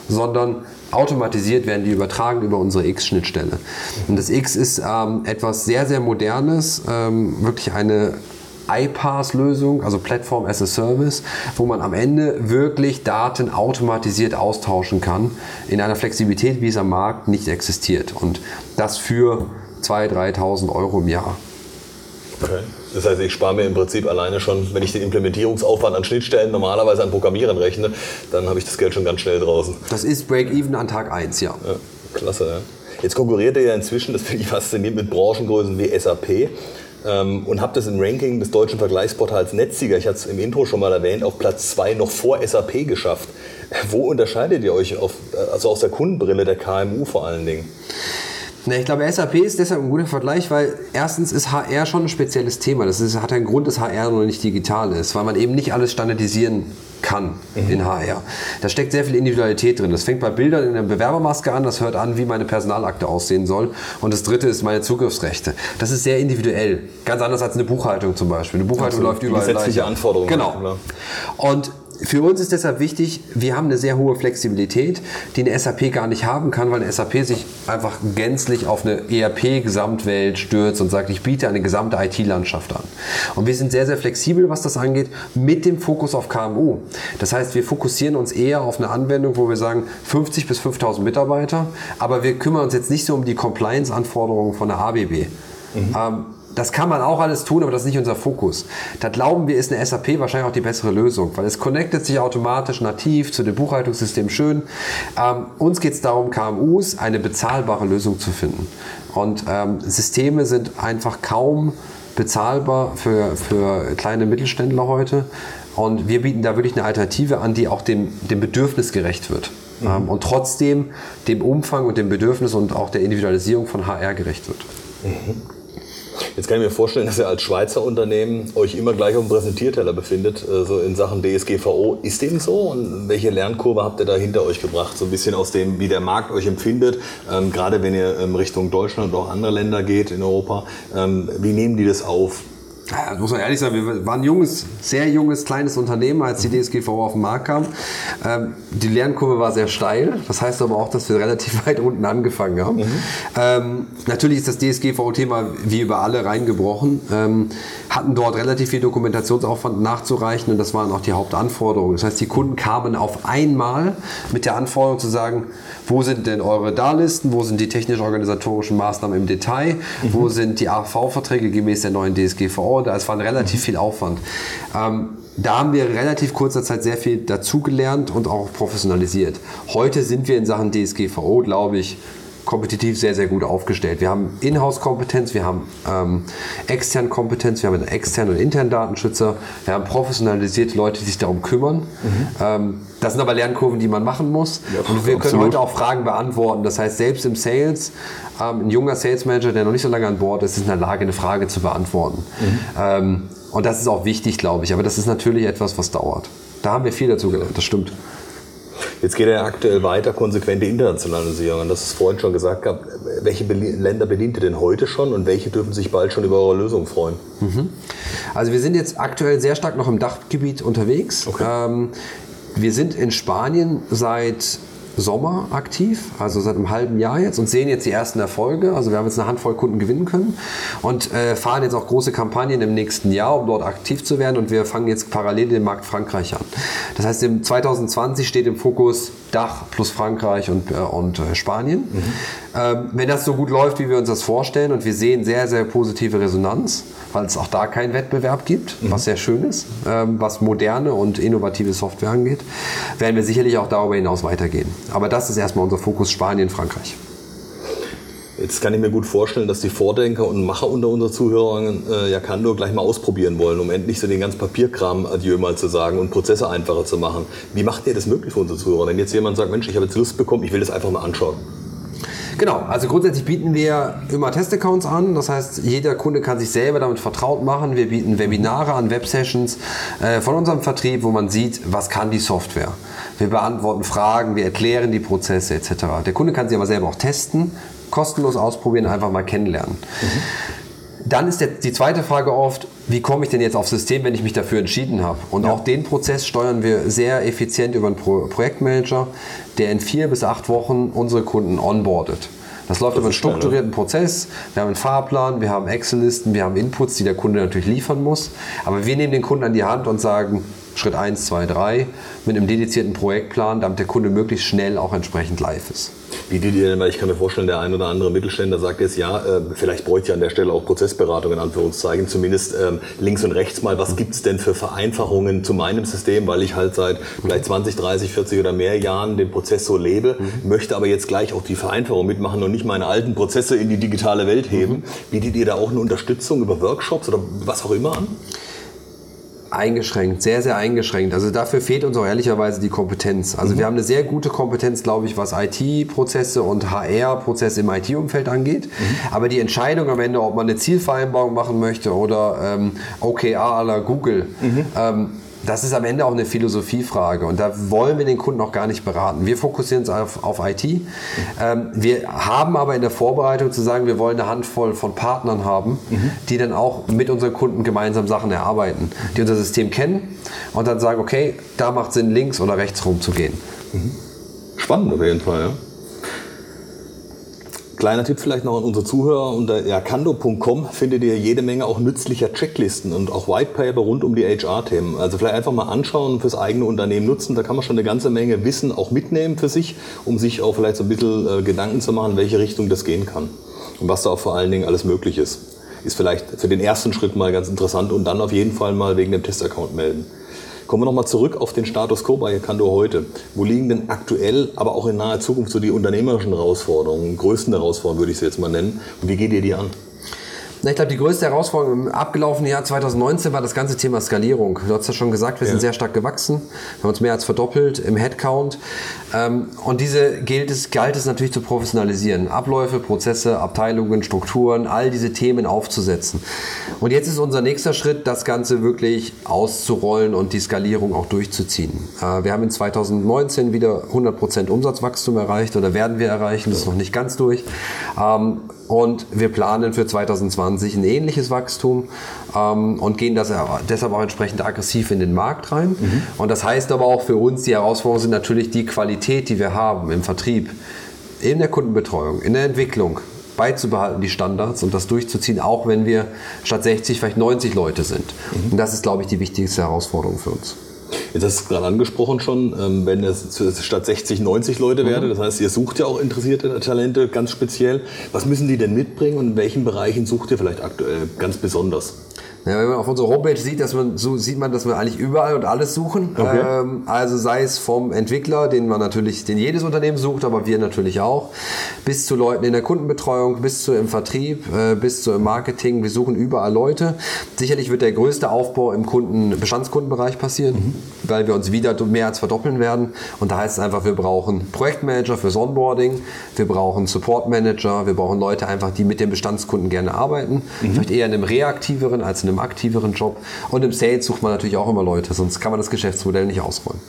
sondern automatisiert werden die übertragen über unsere X-Schnittstelle. Und das X ist ähm, etwas sehr, sehr Modernes, ähm, wirklich eine iPaaS-Lösung, also Platform as a Service, wo man am Ende wirklich Daten automatisiert austauschen kann in einer Flexibilität, wie es am Markt nicht existiert. Und das für 2.000, 3.000 Euro im Jahr. Okay. Das heißt, ich spare mir im Prinzip alleine schon, wenn ich den Implementierungsaufwand an Schnittstellen normalerweise an Programmieren rechne, dann habe ich das Geld schon ganz schnell draußen. Das ist Break-Even an Tag 1, ja. ja klasse, ja. Jetzt konkurriert ihr ja inzwischen, das finde ich faszinierend, mit Branchengrößen wie SAP ähm, und habe das im Ranking des deutschen Vergleichsportals Netzsieger, ich hatte es im Intro schon mal erwähnt, auf Platz 2 noch vor SAP geschafft. Wo unterscheidet ihr euch, auf, also aus der Kundenbrille der KMU vor allen Dingen? Na, ich glaube, SAP ist deshalb ein guter Vergleich, weil erstens ist HR schon ein spezielles Thema. Das ist, hat einen Grund, dass HR noch nicht digital ist, weil man eben nicht alles standardisieren kann mhm. in HR. Da steckt sehr viel Individualität drin. Das fängt bei Bildern in der Bewerbermaske an, das hört an, wie meine Personalakte aussehen soll. Und das dritte ist meine Zugriffsrechte. Das ist sehr individuell. Ganz anders als eine Buchhaltung zum Beispiel. Eine Buchhaltung Absolut. läuft überall. Gesetzliche Anforderungen. Genau. Und für uns ist deshalb wichtig, wir haben eine sehr hohe Flexibilität, die eine SAP gar nicht haben kann, weil eine SAP sich einfach gänzlich auf eine ERP-Gesamtwelt stürzt und sagt, ich biete eine gesamte IT-Landschaft an. Und wir sind sehr, sehr flexibel, was das angeht, mit dem Fokus auf KMU. Das heißt, wir fokussieren uns eher auf eine Anwendung, wo wir sagen 50 bis 5000 Mitarbeiter, aber wir kümmern uns jetzt nicht so um die Compliance-Anforderungen von der ABB. Mhm. Ähm, das kann man auch alles tun, aber das ist nicht unser Fokus. Da glauben wir, ist eine SAP wahrscheinlich auch die bessere Lösung, weil es connectet sich automatisch nativ zu dem Buchhaltungssystem schön. Ähm, uns geht es darum, KMUs eine bezahlbare Lösung zu finden. Und ähm, Systeme sind einfach kaum bezahlbar für, für kleine Mittelständler heute. Und wir bieten da wirklich eine Alternative an, die auch dem, dem Bedürfnis gerecht wird. Mhm. Ähm, und trotzdem dem Umfang und dem Bedürfnis und auch der Individualisierung von HR gerecht wird. Mhm. Jetzt kann ich mir vorstellen, dass ihr als Schweizer Unternehmen euch immer gleich auf dem Präsentierteller befindet, äh, so in Sachen DSGVO. Ist dem so? Und welche Lernkurve habt ihr da hinter euch gebracht? So ein bisschen aus dem, wie der Markt euch empfindet, ähm, gerade wenn ihr ähm, Richtung Deutschland und auch andere Länder geht in Europa. Ähm, wie nehmen die das auf? Ja, muss man ehrlich sagen, wir waren ein junges, sehr junges, kleines Unternehmen, als die DSGVO auf den Markt kam. Ähm, die Lernkurve war sehr steil. Das heißt aber auch, dass wir relativ weit unten angefangen haben. Mhm. Ähm, natürlich ist das DSGVO-Thema wie über alle reingebrochen. Ähm, hatten dort relativ viel Dokumentationsaufwand nachzureichen und das waren auch die Hauptanforderungen. Das heißt, die Kunden kamen auf einmal mit der Anforderung zu sagen, wo sind denn eure Darlisten, wo sind die technisch-organisatorischen Maßnahmen im Detail, mhm. wo sind die AV-Verträge gemäß der neuen DSGVO da es war relativ viel Aufwand. Ähm, da haben wir relativ kurzer Zeit sehr viel dazugelernt und auch professionalisiert. Heute sind wir in Sachen DSGVO, glaube ich, kompetitiv sehr, sehr gut aufgestellt. Wir haben Inhouse-Kompetenz, wir haben ähm, externe Kompetenz, wir haben einen externen und internen Datenschützer, wir haben professionalisierte Leute, die sich darum kümmern. Mhm. Ähm, das sind aber Lernkurven, die man machen muss. Ja, und wir absolut. können heute auch Fragen beantworten. Das heißt, selbst im Sales, ähm, ein junger Sales Manager, der noch nicht so lange an Bord ist, ist in der Lage, eine Frage zu beantworten. Mhm. Ähm, und das ist auch wichtig, glaube ich. Aber das ist natürlich etwas, was dauert. Da haben wir viel dazu gelernt, das stimmt. Jetzt geht er aktuell weiter, konsequente Internationalisierung. Und das ist vorhin schon gesagt gehabt. Welche Länder bedient ihr denn heute schon und welche dürfen sich bald schon über eure Lösung freuen? Mhm. Also wir sind jetzt aktuell sehr stark noch im Dachgebiet unterwegs. Okay. Ähm, wir sind in Spanien seit Sommer aktiv, also seit einem halben Jahr jetzt und sehen jetzt die ersten Erfolge. Also wir haben jetzt eine Handvoll Kunden gewinnen können und äh, fahren jetzt auch große Kampagnen im nächsten Jahr, um dort aktiv zu werden und wir fangen jetzt parallel den Markt Frankreich an. Das heißt, im 2020 steht im Fokus Dach plus Frankreich und, äh, und äh, Spanien. Mhm. Ähm, wenn das so gut läuft, wie wir uns das vorstellen und wir sehen sehr, sehr positive Resonanz, weil es auch da keinen Wettbewerb gibt, mhm. was sehr schön ist, ähm, was moderne und innovative Software angeht, werden wir sicherlich auch darüber hinaus weitergehen. Aber das ist erstmal unser Fokus Spanien, Frankreich. Jetzt kann ich mir gut vorstellen, dass die Vordenker und Macher unter unseren Zuhörern äh, Jakando gleich mal ausprobieren wollen, um endlich so den ganzen Papierkram Adieu mal zu sagen und Prozesse einfacher zu machen. Wie macht ihr das möglich für unsere Zuhörer? Wenn jetzt jemand sagt, Mensch, ich habe jetzt Lust bekommen, ich will das einfach mal anschauen. Genau, also grundsätzlich bieten wir immer Testaccounts an. Das heißt, jeder Kunde kann sich selber damit vertraut machen. Wir bieten Webinare an, Websessions äh, von unserem Vertrieb, wo man sieht, was kann die Software. Wir beantworten Fragen, wir erklären die Prozesse etc. Der Kunde kann sie aber selber auch testen, kostenlos ausprobieren, einfach mal kennenlernen. Mhm. Dann ist der, die zweite Frage oft, wie komme ich denn jetzt aufs System, wenn ich mich dafür entschieden habe? Und ja. auch den Prozess steuern wir sehr effizient über einen Pro Projektmanager, der in vier bis acht Wochen unsere Kunden onboardet. Das läuft das über einen strukturierten schnell, Prozess. Wir haben einen Fahrplan, wir haben Excel-Listen, wir haben Inputs, die der Kunde natürlich liefern muss. Aber wir nehmen den Kunden an die Hand und sagen, Schritt 1, 2, 3 mit einem dedizierten Projektplan, damit der Kunde möglichst schnell auch entsprechend live ist. Wie die denn, weil ich kann mir vorstellen, der ein oder andere Mittelständler sagt jetzt, ja, äh, vielleicht bräuchte ich an der Stelle auch Prozessberatung in Anführungszeichen, zumindest ähm, links und rechts mal, was gibt es denn für Vereinfachungen zu meinem System, weil ich halt seit vielleicht 20, 30, 40 oder mehr Jahren den Prozess so lebe, mhm. möchte aber jetzt gleich auch die Vereinfachung mitmachen und nicht meine alten Prozesse in die digitale Welt heben. Mhm. Bietet ihr da auch eine Unterstützung über Workshops oder was auch immer an? Eingeschränkt, sehr, sehr eingeschränkt. Also dafür fehlt uns auch ehrlicherweise die Kompetenz. Also mhm. wir haben eine sehr gute Kompetenz, glaube ich, was IT-Prozesse und HR-Prozesse im IT-Umfeld angeht. Mhm. Aber die Entscheidung am Ende, ob man eine Zielvereinbarung machen möchte oder ähm, OKR à la Google, mhm. ähm, das ist am Ende auch eine Philosophiefrage und da wollen wir den Kunden auch gar nicht beraten. Wir fokussieren uns auf, auf IT. Ähm, wir haben aber in der Vorbereitung zu sagen, wir wollen eine Handvoll von Partnern haben, mhm. die dann auch mit unseren Kunden gemeinsam Sachen erarbeiten, die unser System kennen und dann sagen, okay, da macht Sinn, links oder rechts rum zu gehen. Mhm. Spannend auf jeden Fall, ja. Kleiner Tipp vielleicht noch an unsere Zuhörer. Unter erkando.com findet ihr jede Menge auch nützlicher Checklisten und auch Whitepaper rund um die HR-Themen. Also vielleicht einfach mal anschauen und fürs eigene Unternehmen nutzen. Da kann man schon eine ganze Menge Wissen auch mitnehmen für sich, um sich auch vielleicht so ein bisschen äh, Gedanken zu machen, in welche Richtung das gehen kann. Und was da auch vor allen Dingen alles möglich ist. Ist vielleicht für den ersten Schritt mal ganz interessant und dann auf jeden Fall mal wegen dem Testaccount melden. Kommen wir nochmal zurück auf den Status quo bei Kando heute. Wo liegen denn aktuell, aber auch in naher Zukunft so die unternehmerischen Herausforderungen, größten Herausforderungen würde ich sie jetzt mal nennen? Und wie geht ihr die an? Na, ich glaube, die größte Herausforderung im abgelaufenen Jahr 2019 war das ganze Thema Skalierung. Du hast ja schon gesagt, wir ja. sind sehr stark gewachsen. Wir haben uns mehr als verdoppelt im Headcount. Ähm, und diese gilt es, galt es natürlich zu professionalisieren. Abläufe, Prozesse, Abteilungen, Strukturen, all diese Themen aufzusetzen. Und jetzt ist unser nächster Schritt, das Ganze wirklich auszurollen und die Skalierung auch durchzuziehen. Äh, wir haben in 2019 wieder 100% Umsatzwachstum erreicht oder werden wir erreichen, das ist noch nicht ganz durch. Ähm, und wir planen für 2020 ein ähnliches Wachstum ähm, und gehen das deshalb auch entsprechend aggressiv in den Markt rein. Mhm. Und das heißt aber auch für uns, die Herausforderungen sind natürlich die Qualität, die wir haben im Vertrieb, in der Kundenbetreuung, in der Entwicklung, beizubehalten, die Standards und das durchzuziehen, auch wenn wir statt 60 vielleicht 90 Leute sind. Mhm. Und das ist, glaube ich, die wichtigste Herausforderung für uns. Jetzt hast du es gerade angesprochen schon, ähm, wenn es statt 60, 90 Leute mhm. wäre, das heißt, ihr sucht ja auch interessierte Talente ganz speziell. Was müssen die denn mitbringen und in welchen Bereichen sucht ihr vielleicht aktuell ganz besonders? Ja, wenn man auf unserer Homepage sieht, dass man, so sieht man, dass wir eigentlich überall und alles suchen. Okay. Ähm, also sei es vom Entwickler, den man natürlich, den jedes Unternehmen sucht, aber wir natürlich auch, bis zu Leuten in der Kundenbetreuung, bis zu im Vertrieb, äh, bis zu im Marketing. Wir suchen überall Leute. Sicherlich wird der größte Aufbau im Kunden, Bestandskundenbereich passieren, mhm. weil wir uns wieder mehr als verdoppeln werden. Und da heißt es einfach, wir brauchen Projektmanager fürs Onboarding, wir brauchen Supportmanager, wir brauchen Leute einfach, die mit den Bestandskunden gerne arbeiten. Mhm. Vielleicht eher in einem reaktiveren als in einem aktiveren Job. Und im Sales sucht man natürlich auch immer Leute, sonst kann man das Geschäftsmodell nicht ausrollen.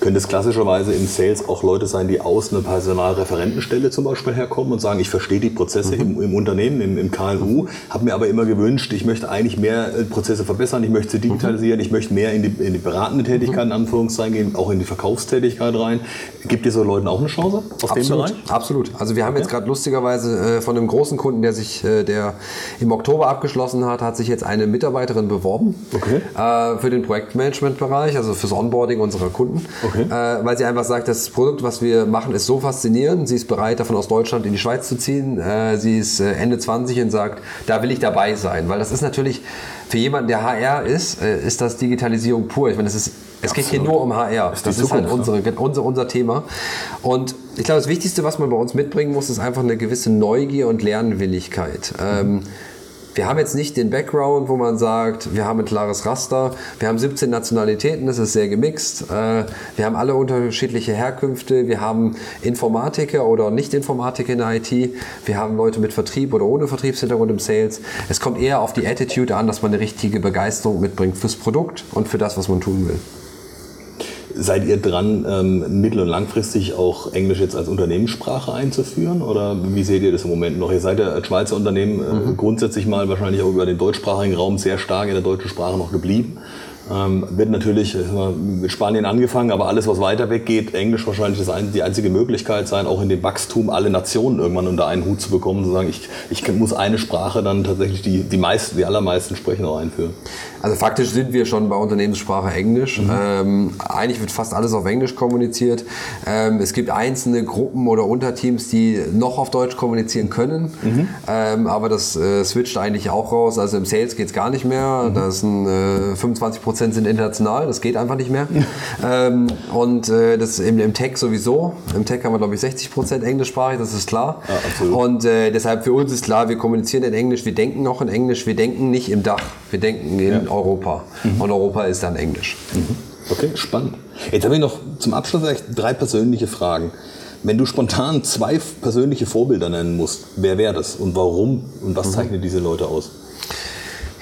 Könnte es klassischerweise im Sales auch Leute sein, die aus einer Personalreferentenstelle zum Beispiel herkommen und sagen, ich verstehe die Prozesse mhm. im, im, Unternehmen, im, im KMU, habe mir aber immer gewünscht, ich möchte eigentlich mehr äh, Prozesse verbessern, ich möchte sie digitalisieren, ich möchte mehr in die, in die beratende Tätigkeit in Anführungszeichen gehen, auch in die Verkaufstätigkeit rein. Gibt ihr so Leuten auch eine Chance aus Absolut. dem Bereich? Absolut. Also wir haben jetzt gerade lustigerweise äh, von einem großen Kunden, der sich, äh, der im Oktober abgeschlossen hat, hat sich jetzt eine Mitarbeiterin beworben okay. für den Projektmanagement-Bereich, also fürs Onboarding unserer Kunden. Okay. Äh, weil sie einfach sagt, das Produkt, was wir machen, ist so faszinierend. Sie ist bereit, davon aus Deutschland in die Schweiz zu ziehen. Äh, sie ist äh, Ende 20 und sagt, da will ich dabei sein. Weil das ist natürlich für jemanden, der HR ist, äh, ist das Digitalisierung pur. Ich meine, das ist, es geht hier nur um HR. Das, das ist halt unsere, unser, unser Thema. Und ich glaube, das Wichtigste, was man bei uns mitbringen muss, ist einfach eine gewisse Neugier und Lernwilligkeit. Mhm. Ähm, wir haben jetzt nicht den Background, wo man sagt, wir haben ein klares Raster, wir haben 17 Nationalitäten, das ist sehr gemixt, äh, wir haben alle unterschiedliche Herkünfte, wir haben Informatiker oder Nicht-Informatiker in der IT, wir haben Leute mit Vertrieb oder ohne Vertriebshintergrund im Sales. Es kommt eher auf die Attitude an, dass man eine richtige Begeisterung mitbringt fürs Produkt und für das, was man tun will. Seid ihr dran, ähm, mittel- und langfristig auch Englisch jetzt als Unternehmenssprache einzuführen? Oder wie seht ihr das im Moment noch? Ihr seid ja als Schweizer Unternehmen äh, mhm. grundsätzlich mal wahrscheinlich auch über den deutschsprachigen Raum sehr stark in der deutschen Sprache noch geblieben. Ähm, wird natürlich mit Spanien angefangen, aber alles, was weiter weg geht, Englisch wahrscheinlich das ein, die einzige Möglichkeit sein, auch in dem Wachstum alle Nationen irgendwann unter einen Hut zu bekommen, zu sagen, ich, ich muss eine Sprache dann tatsächlich die, die meisten, die allermeisten sprechen auch einführen. Also faktisch sind wir schon bei Unternehmenssprache Englisch. Mhm. Ähm, eigentlich wird fast alles auf Englisch kommuniziert. Ähm, es gibt einzelne Gruppen oder Unterteams, die noch auf Deutsch kommunizieren können, mhm. ähm, aber das äh, switcht eigentlich auch raus. Also im Sales geht es gar nicht mehr. Mhm. Da sind äh, 25 Prozent sind international, das geht einfach nicht mehr. ähm, und äh, das im, im Tech sowieso. Im Tech haben wir, glaube ich, 60 Prozent englischsprachig, das ist klar. Ja, und äh, deshalb für uns ist klar, wir kommunizieren in Englisch, wir denken auch in Englisch, wir denken nicht im Dach, wir denken in ja. Europa. Mhm. Und Europa ist dann Englisch. Mhm. Okay, spannend. Jetzt habe ich noch zum Abschluss drei persönliche Fragen. Wenn du spontan zwei persönliche Vorbilder nennen musst, wer wäre das und warum und was mhm. zeichnet diese Leute aus?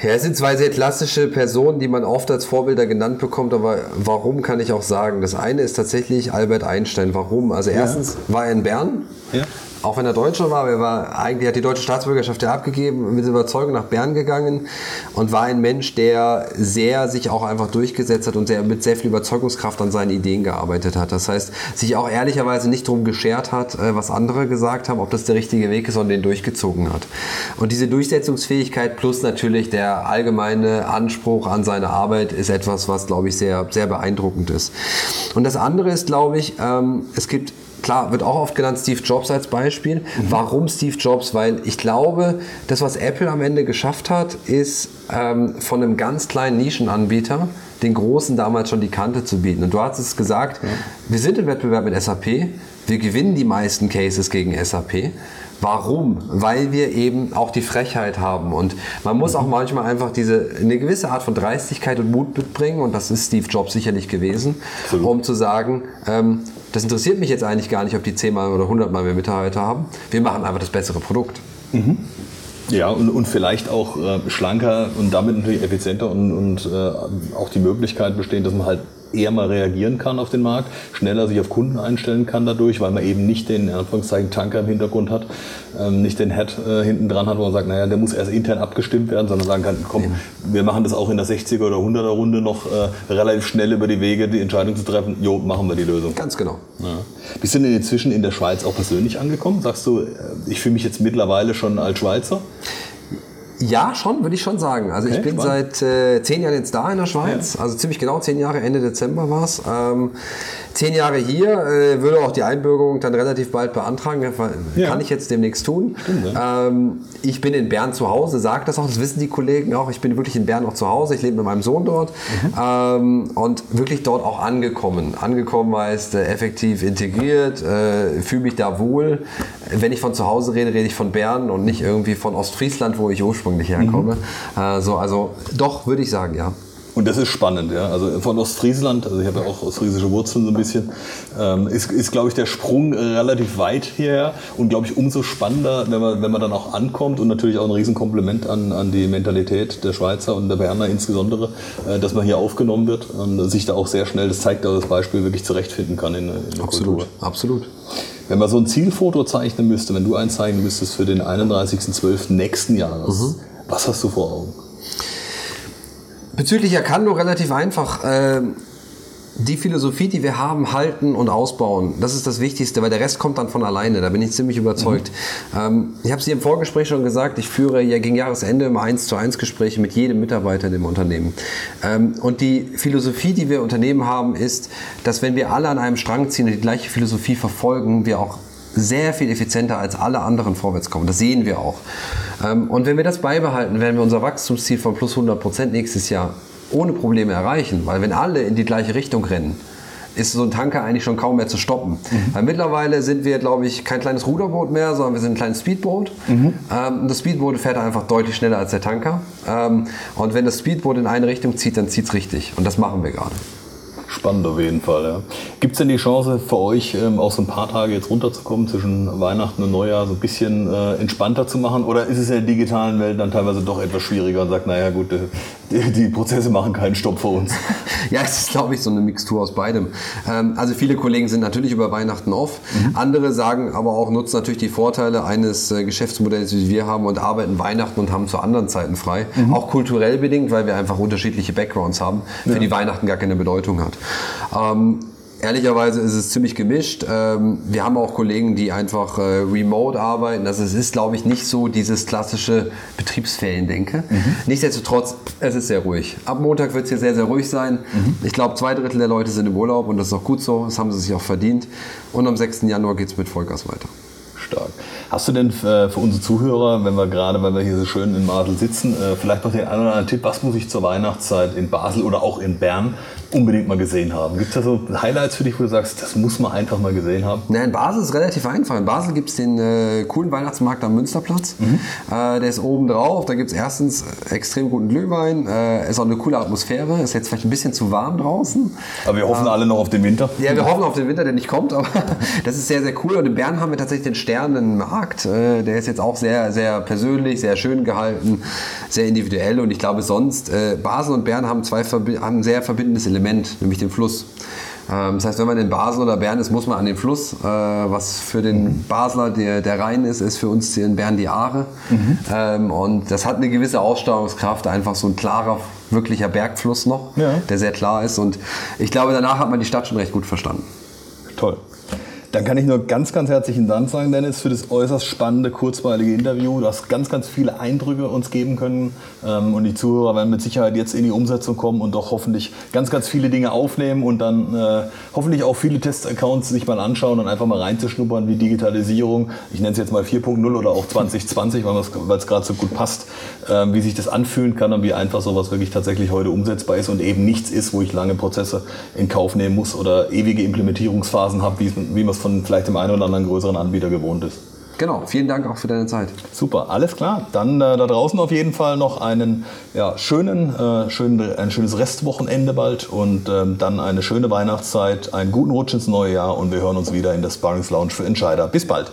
Ja, es sind zwei sehr klassische Personen, die man oft als Vorbilder genannt bekommt, aber warum kann ich auch sagen? Das eine ist tatsächlich Albert Einstein. Warum? Also erstens ja. war er in Bern. Ja auch wenn er Deutscher war, er war eigentlich hat die deutsche Staatsbürgerschaft ja abgegeben, mit Überzeugung nach Bern gegangen und war ein Mensch, der sehr sich auch einfach durchgesetzt hat und sehr, mit sehr viel Überzeugungskraft an seinen Ideen gearbeitet hat. Das heißt, sich auch ehrlicherweise nicht darum geschert hat, äh, was andere gesagt haben, ob das der richtige Weg ist, sondern den durchgezogen hat. Und diese Durchsetzungsfähigkeit plus natürlich der allgemeine Anspruch an seine Arbeit ist etwas, was, glaube ich, sehr, sehr beeindruckend ist. Und das andere ist, glaube ich, ähm, es gibt klar, wird auch oft genannt Steve Jobs als Beispiel. Mhm. Warum Steve Jobs? Weil ich glaube, das, was Apple am Ende geschafft hat, ist ähm, von einem ganz kleinen Nischenanbieter den Großen damals schon die Kante zu bieten. Und du hast es gesagt, ja. wir sind im Wettbewerb mit SAP, wir gewinnen die meisten Cases gegen SAP. Warum? Weil wir eben auch die Frechheit haben und man muss auch manchmal einfach diese eine gewisse Art von Dreistigkeit und Mut mitbringen und das ist Steve Jobs sicherlich gewesen, Absolut. um zu sagen, ähm, das interessiert mich jetzt eigentlich gar nicht, ob die zehnmal oder hundertmal mehr Mitarbeiter haben. Wir machen einfach das bessere Produkt. Mhm. Ja, und, und vielleicht auch äh, schlanker und damit natürlich effizienter und, und äh, auch die Möglichkeit besteht, dass man halt eher mal reagieren kann auf den Markt, schneller sich auf Kunden einstellen kann dadurch, weil man eben nicht den in Anführungszeichen Tanker im Hintergrund hat, ähm, nicht den Head äh, hinten dran hat, wo man sagt, naja, der muss erst intern abgestimmt werden, sondern sagen kann, komm, wir machen das auch in der 60er oder 100er Runde noch äh, relativ schnell über die Wege, die Entscheidung zu treffen, jo, machen wir die Lösung. Ganz genau. Ja. Bist du denn inzwischen in der Schweiz auch persönlich angekommen? Sagst du, äh, ich fühle mich jetzt mittlerweile schon als Schweizer? Ja, schon, würde ich schon sagen. Also okay, ich bin spannend. seit äh, zehn Jahren jetzt da in der Schweiz, ja. also ziemlich genau zehn Jahre, Ende Dezember war es. Ähm, zehn Jahre hier, äh, würde auch die Einbürgerung dann relativ bald beantragen, ja. kann ich jetzt demnächst tun. Stimmt, ja. ähm, ich bin in Bern zu Hause, sage das auch, das wissen die Kollegen auch, ich bin wirklich in Bern auch zu Hause, ich lebe mit meinem Sohn dort mhm. ähm, und wirklich dort auch angekommen. Angekommen heißt äh, effektiv integriert, äh, fühle mich da wohl. Wenn ich von zu Hause rede, rede ich von Bern und nicht irgendwie von Ostfriesland, wo ich ursprünglich herkomme. Mhm. Äh, so, also doch, würde ich sagen, ja. Und das ist spannend, ja. Also von Ostfriesland, also ich habe ja auch ostfriesische Wurzeln so ein bisschen, ähm, ist, ist glaube ich, der Sprung relativ weit hierher und, glaube ich, umso spannender, wenn man, wenn man dann auch ankommt und natürlich auch ein Riesenkompliment an, an die Mentalität der Schweizer und der Berner insbesondere, äh, dass man hier aufgenommen wird und sich da auch sehr schnell, das zeigt auch das Beispiel, wirklich zurechtfinden kann in, in der Absolut, Kultur. absolut. Wenn man so ein Zielfoto zeichnen müsste, wenn du eins zeichnen müsstest für den 31.12. nächsten Jahres, mhm. was hast du vor Augen? Bezüglich Erkando relativ einfach. Äh, die Philosophie, die wir haben, halten und ausbauen. Das ist das Wichtigste, weil der Rest kommt dann von alleine. Da bin ich ziemlich überzeugt. Mhm. Ähm, ich habe es dir im Vorgespräch schon gesagt, ich führe ja gegen Jahresende immer 1 zu 1 Gespräche mit jedem Mitarbeiter im Unternehmen. Ähm, und die Philosophie, die wir Unternehmen haben, ist, dass wenn wir alle an einem Strang ziehen und die gleiche Philosophie verfolgen, wir auch sehr viel effizienter als alle anderen vorwärts kommen. Das sehen wir auch. Ähm, und wenn wir das beibehalten, werden wir unser Wachstumsziel von plus 100 Prozent nächstes Jahr ohne Probleme erreichen. Weil wenn alle in die gleiche Richtung rennen, ist so ein Tanker eigentlich schon kaum mehr zu stoppen. Mhm. Weil mittlerweile sind wir, glaube ich, kein kleines Ruderboot mehr, sondern wir sind ein kleines Speedboot. Mhm. Ähm, das Speedboot fährt einfach deutlich schneller als der Tanker. Ähm, und wenn das Speedboot in eine Richtung zieht, dann zieht es richtig. Und das machen wir gerade. Spannend auf jeden Fall. Ja. Gibt es denn die Chance für euch, ähm, auch so ein paar Tage jetzt runterzukommen zwischen Weihnachten und Neujahr, so ein bisschen äh, entspannter zu machen? Oder ist es in der digitalen Welt dann teilweise doch etwas schwieriger und sagt, naja gut, die, die Prozesse machen keinen Stopp für uns? ja, es ist, glaube ich, so eine Mixtur aus beidem. Ähm, also viele Kollegen sind natürlich über Weihnachten off. Mhm. Andere sagen aber auch, nutzen natürlich die Vorteile eines äh, Geschäftsmodells, wie wir haben und arbeiten Weihnachten und haben zu anderen Zeiten frei. Mhm. Auch kulturell bedingt, weil wir einfach unterschiedliche Backgrounds haben, für ja. die Weihnachten gar keine Bedeutung hat. Ähm, Ehrlicherweise ist es ziemlich gemischt. Ähm, wir haben auch Kollegen, die einfach äh, remote arbeiten. Also es ist, glaube ich, nicht so dieses klassische Betriebsferiendenke. Mhm. Nichtsdestotrotz, es ist sehr ruhig. Ab Montag wird es hier sehr, sehr ruhig sein. Mhm. Ich glaube, zwei Drittel der Leute sind im Urlaub und das ist auch gut so. Das haben sie sich auch verdient. Und am 6. Januar geht es mit Vollgas weiter. Stark. Hast du denn äh, für unsere Zuhörer, wenn wir gerade, weil wir hier so schön in Basel sitzen, äh, vielleicht noch den einen oder anderen Tipp, was muss ich zur Weihnachtszeit in Basel oder auch in Bern unbedingt mal gesehen haben? Gibt es da so Highlights für dich, wo du sagst, das muss man einfach mal gesehen haben? Na, in Basel ist es relativ einfach. In Basel gibt es den äh, coolen Weihnachtsmarkt am Münsterplatz. Mhm. Äh, der ist oben drauf. Da gibt es erstens extrem guten Glühwein. Äh, ist auch eine coole Atmosphäre. Ist jetzt vielleicht ein bisschen zu warm draußen. Aber wir hoffen alle noch auf den Winter. Ja, wir hoffen auf den Winter, der nicht kommt. Aber das ist sehr, sehr cool. Und in Bern haben wir tatsächlich den Sternenmarkt. Äh, der ist jetzt auch sehr, sehr persönlich, sehr schön gehalten, sehr individuell. Und ich glaube sonst, äh, Basel und Bern haben, zwei, haben ein sehr verbindendes Element, nämlich den Fluss. Ähm, das heißt, wenn man in Basel oder Bern ist, muss man an den Fluss. Äh, was für den Basler der, der Rhein ist, ist für uns in Bern die Aare. Mhm. Und das hat eine gewisse Ausstrahlungskraft, einfach so ein klarer, wirklicher Bergfluss noch, ja. der sehr klar ist. Und ich glaube, danach hat man die Stadt schon recht gut verstanden. Toll. Dann kann ich nur ganz, ganz herzlichen Dank sagen, Dennis, für das äußerst spannende, kurzweilige Interview. Du hast ganz, ganz viele Eindrücke uns geben können ähm, und die Zuhörer werden mit Sicherheit jetzt in die Umsetzung kommen und doch hoffentlich ganz, ganz viele Dinge aufnehmen und dann äh, hoffentlich auch viele Testaccounts sich mal anschauen und einfach mal reinzuschnuppern, wie Digitalisierung, ich nenne es jetzt mal 4.0 oder auch 2020, weil es gerade so gut passt, äh, wie sich das anfühlen kann und wie einfach sowas wirklich tatsächlich heute umsetzbar ist und eben nichts ist, wo ich lange Prozesse in Kauf nehmen muss oder ewige Implementierungsphasen habe, wie man es von vielleicht dem einen oder anderen größeren Anbieter gewohnt ist. Genau, vielen Dank auch für deine Zeit. Super, alles klar. Dann äh, da draußen auf jeden Fall noch einen ja, schönen, äh, schönen, ein schönes Restwochenende bald und ähm, dann eine schöne Weihnachtszeit, einen guten Rutsch ins neue Jahr und wir hören uns wieder in der Sparrings Lounge für Entscheider. Bis bald.